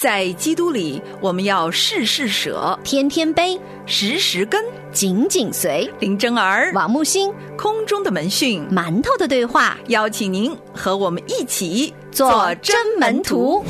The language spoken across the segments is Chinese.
在基督里，我们要事事舍，天天悲，时时跟。紧紧随。林真儿，王木星，空中的门讯，馒头的对话，邀请您和我们一起做真门徒。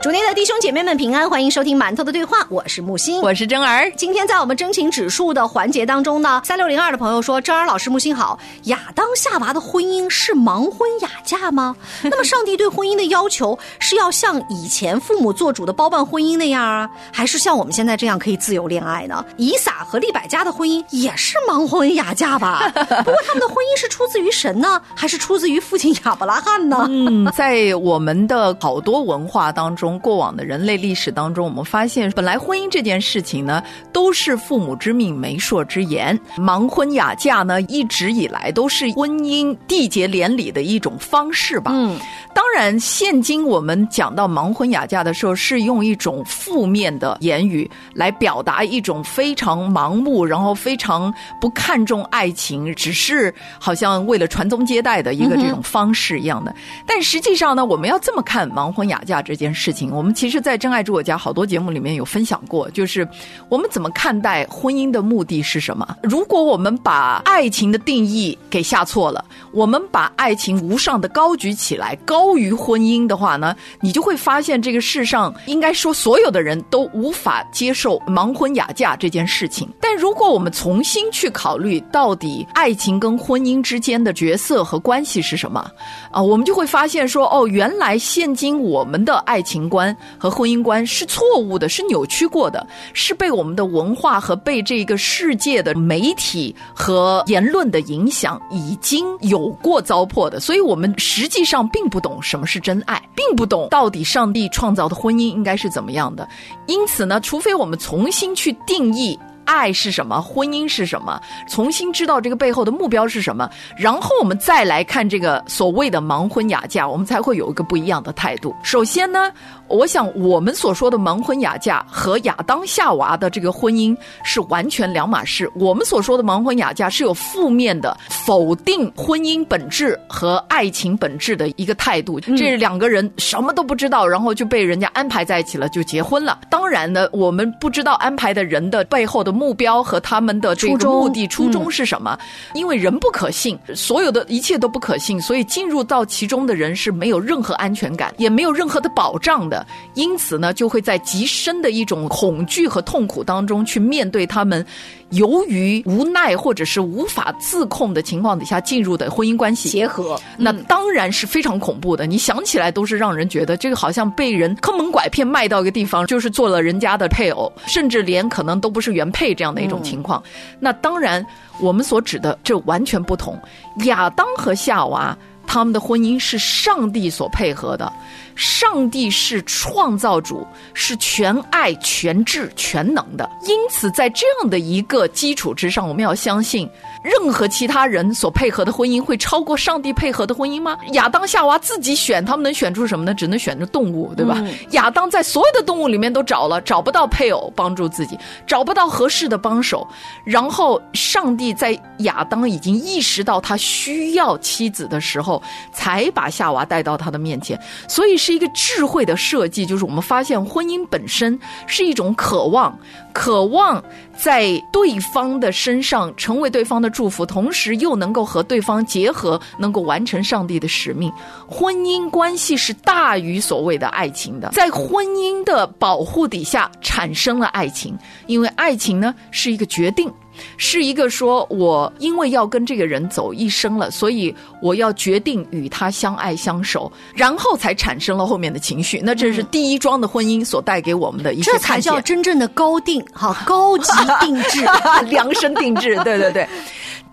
主内的弟兄姐妹们平安，欢迎收听馒头的对话，我是木星，我是真儿。今天在我们真情指数的环节当中呢，三六零二的朋友说，真儿老师木星好，亚当夏娃的婚姻是盲婚哑嫁吗？那么上帝对婚姻的要求是要像以前父母做主的包办婚姻那样啊，还是像我们现在这样可以自由恋爱呢？以撒和利百加的婚姻也是盲婚哑嫁吧？不过他们的婚姻是出自于神呢，还是出自于父亲亚伯拉罕呢？嗯，在我们的好多文化当中。过往的人类历史当中，我们发现，本来婚姻这件事情呢，都是父母之命、媒妁之言。盲婚哑嫁呢，一直以来都是婚姻缔结连理的一种方式吧。嗯，当然，现今我们讲到盲婚哑嫁的时候，是用一种负面的言语来表达一种非常盲目，然后非常不看重爱情，只是好像为了传宗接代的一个这种方式一样的。但实际上呢，我们要这么看盲婚哑嫁这件事情。我们其实，在《真爱住我家》好多节目里面有分享过，就是我们怎么看待婚姻的目的是什么？如果我们把爱情的定义给下错了，我们把爱情无上的高举起来，高于婚姻的话呢，你就会发现这个世上应该说所有的人都无法接受盲婚哑嫁这件事情。但如果我们重新去考虑，到底爱情跟婚姻之间的角色和关系是什么啊？我们就会发现说，哦，原来现今我们的爱情观。和婚姻观是错误的，是扭曲过的，是被我们的文化和被这个世界的媒体和言论的影响已经有过糟粕的。所以，我们实际上并不懂什么是真爱，并不懂到底上帝创造的婚姻应该是怎么样的。因此呢，除非我们重新去定义。爱是什么？婚姻是什么？重新知道这个背后的目标是什么，然后我们再来看这个所谓的盲婚哑嫁，我们才会有一个不一样的态度。首先呢，我想我们所说的盲婚哑嫁和亚当夏娃的这个婚姻是完全两码事。我们所说的盲婚哑嫁是有负面的否定婚姻本质和爱情本质的一个态度，这两个人什么都不知道，然后就被人家安排在一起了，就结婚了。当然呢，我们不知道安排的人的背后的。目标和他们的这个目的初衷是什么？因为人不可信，所有的一切都不可信，所以进入到其中的人是没有任何安全感，也没有任何的保障的。因此呢，就会在极深的一种恐惧和痛苦当中去面对他们。由于无奈或者是无法自控的情况底下进入的婚姻关系结合，那当然是非常恐怖的。你想起来都是让人觉得这个好像被人坑蒙拐骗卖到一个地方，就是做了人家的配偶，甚至连可能都不是原配这样的一种情况。那当然，我们所指的这完全不同。亚当和夏娃他们的婚姻是上帝所配合的。上帝是创造主，是全爱、全智、全能的。因此，在这样的一个基础之上，我们要相信，任何其他人所配合的婚姻会超过上帝配合的婚姻吗？亚当、夏娃自己选，他们能选出什么呢？只能选出动物，对吧？亚当在所有的动物里面都找了，找不到配偶帮助自己，找不到合适的帮手。然后，上帝在亚当已经意识到他需要妻子的时候，才把夏娃带到他的面前。所以是。是一个智慧的设计，就是我们发现婚姻本身是一种渴望，渴望在对方的身上成为对方的祝福，同时又能够和对方结合，能够完成上帝的使命。婚姻关系是大于所谓的爱情的，在婚姻的保护底下产生了爱情，因为爱情呢是一个决定。是一个说，我因为要跟这个人走一生了，所以我要决定与他相爱相守，然后才产生了后面的情绪。那这是第一桩的婚姻所带给我们的一些这才叫真正的高定，哈，高级定制，量身定制，对对对。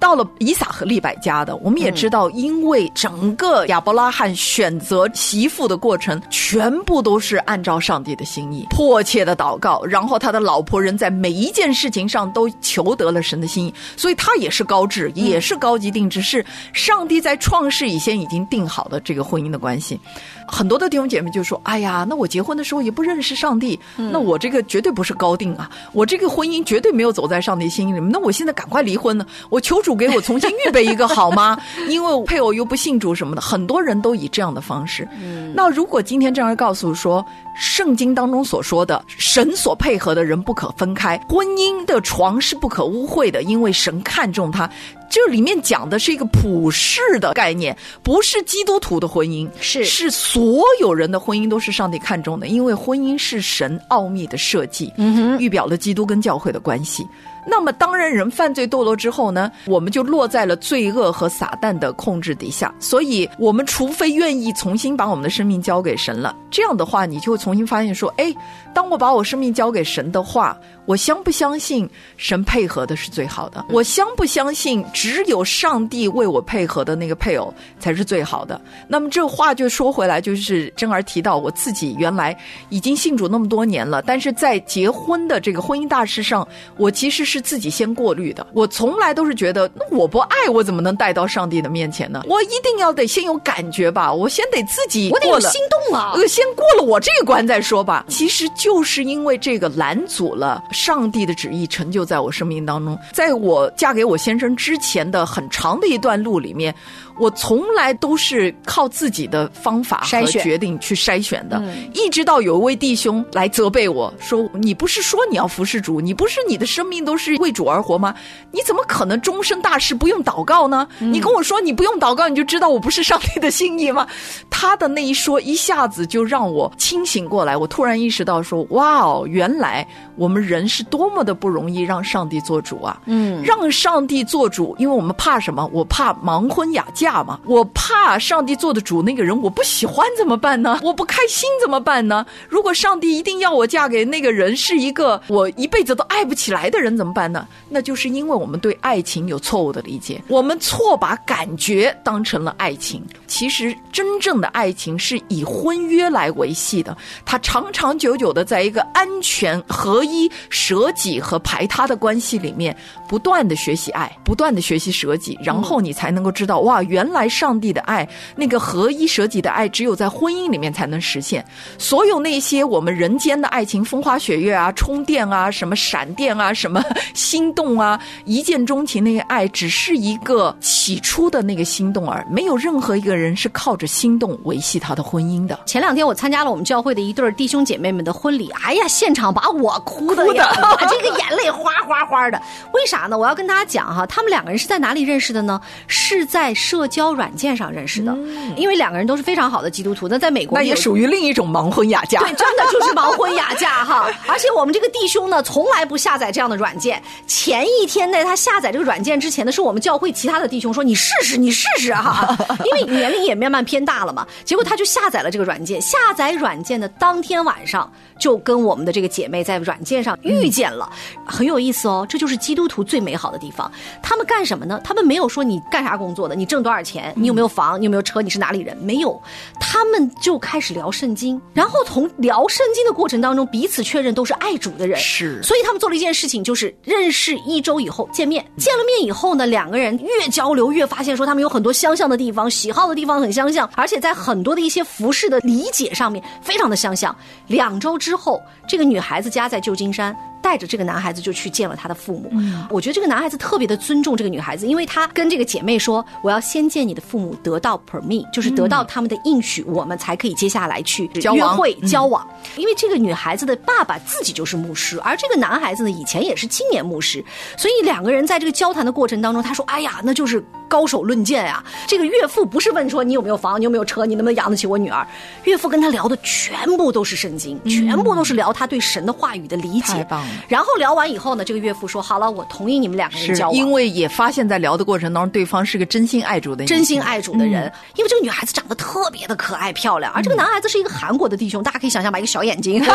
到了以撒和利百加的，我们也知道，因为整个亚伯拉罕选择媳妇的过程，全部都是按照上帝的心意，迫切的祷告，然后他的老婆人在每一件事情上都求得了神的心意，所以他也是高质，也是高级定制，是上帝在创世以前已经定好的这个婚姻的关系。很多的弟兄姐妹就说：“哎呀，那我结婚的时候也不认识上帝，那我这个绝对不是高定啊，我这个婚姻绝对没有走在上帝心意里面，那我现在赶快离婚呢？我求主。”主给我重新预备一个好吗？因为配偶又不信主什么的，很多人都以这样的方式。那如果今天这样告诉说，圣经当中所说的神所配合的人不可分开，婚姻的床是不可污秽的，因为神看重他。这里面讲的是一个普世的概念，不是基督徒的婚姻，是是所有人的婚姻都是上帝看重的，因为婚姻是神奥秘的设计，嗯哼，预表了基督跟教会的关系。那么，当然，人犯罪堕落之后呢，我们就落在了罪恶和撒旦的控制底下。所以，我们除非愿意重新把我们的生命交给神了，这样的话，你就会重新发现说：，哎，当我把我生命交给神的话，我相不相信神配合的是最好的？我相不相信只有上帝为我配合的那个配偶才是最好的？那么，这话就说回来，就是珍儿提到我自己原来已经信主那么多年了，但是在结婚的这个婚姻大事上，我其实是自己先过滤的。我从来都是觉得，那我不爱，我怎么能带到上帝的面前呢？我一定要得先有感觉吧，我先得自己过了，我得有心动啊！呃，先过了我这个关再说吧。其实就是因为这个拦阻了上帝的旨意成就在我生命当中。在我嫁给我先生之前的很长的一段路里面，我从来都是靠自己的方法和筛选决定去筛选的。嗯一直到有一位弟兄来责备我说：“你不是说你要服侍主，你不是你的生命都是为主而活吗？你怎么可能终身大事不用祷告呢？你跟我说你不用祷告，你就知道我不是上帝的心意吗？”他的那一说，一下子就让我清醒过来。我突然意识到说：“哇哦，原来我们人是多么的不容易让上帝做主啊！嗯，让上帝做主，因为我们怕什么？我怕盲婚哑嫁怕嘛，我怕上帝做的主那个人我不喜欢怎么办呢？我不开心怎么办呢？如果上帝一定要我嫁给那个人是一个我一辈子都爱不起来的人怎么办呢？那就是因为我们对爱情有错误的理解，我们错把感觉当成了爱情。其实真正的爱情是以婚约来维系的，它长长久久的在一个安全、合一、舍己和排他的关系里面，不断的学习爱，不断的学习舍己，然后你才能够知道，哇，原来上帝的爱，那个合一舍己的爱，只有在婚姻里面才能实现。所有那些我们人间的爱情，风花雪月啊，充电啊，什么闪电啊，什么心动啊，一见钟情那个爱，只是一个起初的那个心动而没有任何一个人是靠着心动维系他的婚姻的。前两天我参加了我们教会的一对弟兄姐妹们的婚礼，哎呀，现场把我哭的哭的呀，我这个眼泪哗哗哗的。为啥呢？我要跟大家讲哈，他们两个人是在哪里认识的呢？是在社交软件上认识的，因为两个人都是非常好的基督徒。那在美国那也属于另一种盲婚哑嫁。对，真的就是盲婚哑嫁哈！而且我们这个弟兄呢，从来不下载这样的软件。前一天在他下载这个软件之前呢，是我们教会其他的弟兄说：“你试试，你试试哈！” 因为年龄也慢慢偏大了嘛。结果他就下载了这个软件。下载软件的当天晚上，就跟我们的这个姐妹在软件上遇见了，很有意思哦。这就是基督徒最美好的地方。他们干什么呢？他们没有说你干啥工作的，你挣多少钱，你有没有房，你有没有车，你是哪里人？没有，他们就开始聊圣经，然后从聊圣经的过程当中，彼此确认都是爱主的人。是所以他们做了一件事情，就是认识一周以后见面。见了面以后呢，两个人越交流越发现说他们有很多相像的地方，喜好的地方很相像，而且在很多的一些服饰的理解上面非常的相像。两周之后，这个女孩子家在旧金山。带着这个男孩子就去见了他的父母。我觉得这个男孩子特别的尊重这个女孩子，因为他跟这个姐妹说：“我要先见你的父母，得到 permit，就是得到他们的应许，我们才可以接下来去约会、交往。因为这个女孩子的爸爸自己就是牧师，而这个男孩子呢，以前也是青年牧师，所以两个人在这个交谈的过程当中，他说：“哎呀，那就是高手论剑呀。”这个岳父不是问说你有没有房，你有没有车，你能不能养得起我女儿？岳父跟他聊的全部都是圣经，全部都是聊他对神的话语的理解。太棒了然后聊完以后呢，这个岳父说：“好了，我同意你们两个人是交往。”因为也发现，在聊的过程当中，对方是个真心爱主的女性，真心爱主的人，因为这个女孩子长得特别的可爱漂亮，而这个男孩子是一个韩国的弟兄，大家可以想象吧，一个小眼睛。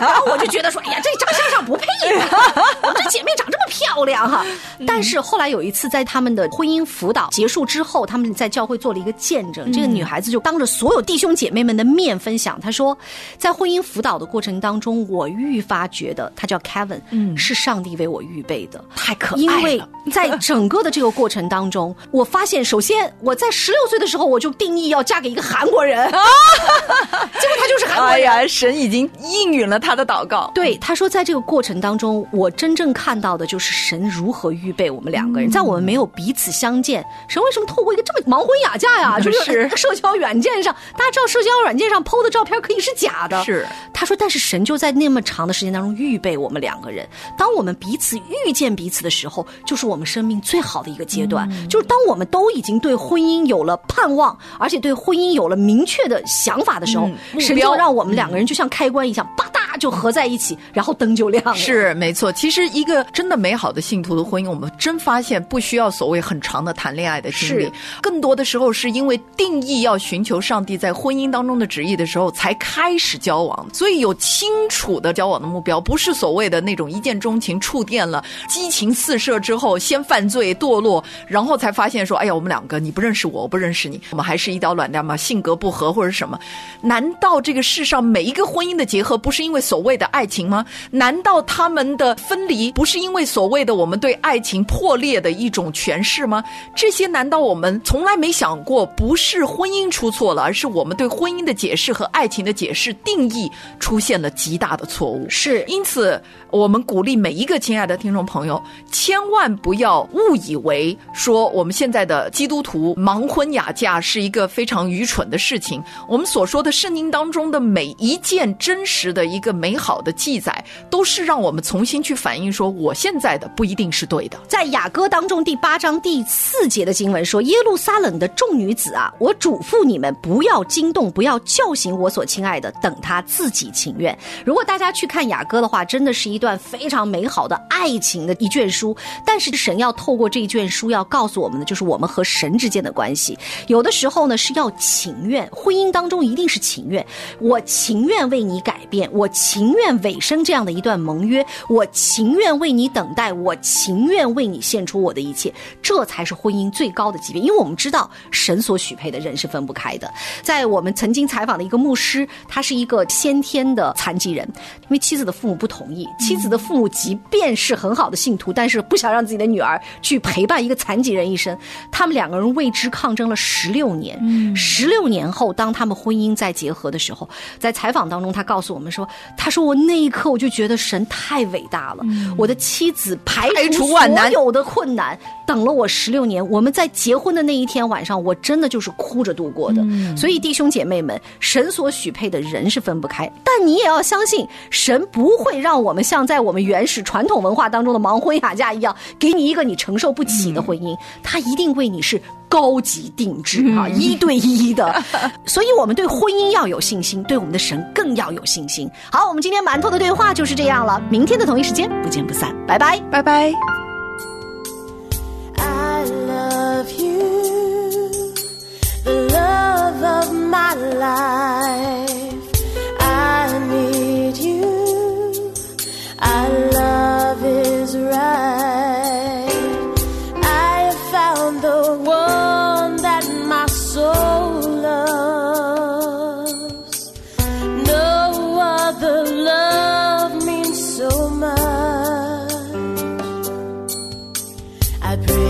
然后我就觉得说，哎呀，这长相上不配呀，我们这姐妹长这么漂亮哈。但是后来有一次，在他们的婚姻辅导结束之后，他们在教会做了一个见证，这个女孩子就当着所有弟兄姐妹们的面分享，她说，在婚姻辅导的过程当中，我愈发觉得，她叫 Kevin，嗯，是上帝为我预备的。太可爱了。因为在整个的这个过程当中，我发现，首先我在十六岁的时候，我就定义要嫁给一个韩国人，结果他就是韩国人。哎呀，神已经应允了他的祷告。对，他说，在这个过程当中，我真正看到的就是神如何预备我们两个人，在我们没有彼此相见，神为什么透过一个这么盲婚哑嫁呀？就是社交软件上，大家知道社交软件上 PO 的照片可以是假的。是他说，但是神就在那么长的时间当中预备我们两个人。当我们彼此遇见彼此的时候，就是我们生命最好的一个阶段。就是当我们都已经对婚姻有了盼望，而且对婚姻有了明确的想法的时候，神就让我们两个人就像开关一样，吧嗒就合在一起，然后灯就亮了。是没错。其实一个真的美好的信徒的婚姻，我们真发现不需要所谓很长的谈恋爱的经历，更多的时候是因为定义要寻求上帝在婚姻当中的旨意的时候才开始交往。所以有清楚的交往的目标，不是所谓的那种一见钟情、触电了、激情四射之后先犯罪堕落，然后才发现说：“哎呀，我们两个你不认识我，我不认识你，我们还是一刀两断吗，性格不合或者什么？难道这个世上每一个婚姻的结合不是因为所谓的爱情吗？难道他们的分离不是因为所谓的我们对爱情破裂的一种诠释吗？这些难道我们从来没想过，不是婚姻出错了，而是我们对婚姻的解释和爱情的解释定义出现了极大的错误？是，因此我们鼓励每一个亲爱的听众朋友，千万不要误以为说我们现在的基督徒盲婚哑嫁是一个非常愚蠢的事情。我们所说的圣经当中的每一件真实的一个美好的记载，都是让我们重新去反映说，我现在的不一定是对的。在雅歌当中第八章第四节的经文说：“耶路撒冷的众女子啊，我嘱咐你们，不要惊动，不要叫醒我所亲爱的，等他自己情愿。”如果大家去看雅歌的话，真的是一段非常美好的爱情的一卷书。但是神要透过这一卷书要告诉我们的，就是我们和神之间的关系。有的时候呢是要情愿，婚姻当中一定是情愿。我情愿为你改变，我情愿尾声这样的一段盟约，我情愿为你等待，我情愿为你献出我的一切，这才是婚姻最高的级别。因为我们知道神所许配的人是分不开的。在我们曾经采访的一个牧师，他是一个先天的残疾人，因为妻子的父母不同意，妻子的父母即便是很好的信徒，但是不想让自己的女儿去陪伴一个残疾人一生。他们两个人为之抗争了十六年。十六年后，当他们婚姻再结合的时候，在采访当中，他告诉我们说：“他说我那一刻我就觉得神太伟大了，我的妻子排除所有的困难，等了我十六年。我们在结婚的那一天晚上，我真的就是哭着度过的。所以弟兄姐妹们，神所许配的人是分不开，但你也要相信，神不会让我们像在我们原始传统文化当中的盲婚哑嫁一样，给你一个你承受不起的婚姻，他一定为你是。”高级定制啊，一对一的，所以我们对婚姻要有信心，对我们的神更要有信心。好，我们今天馒头的对话就是这样了，明天的同一时间不见不散，拜拜，拜拜。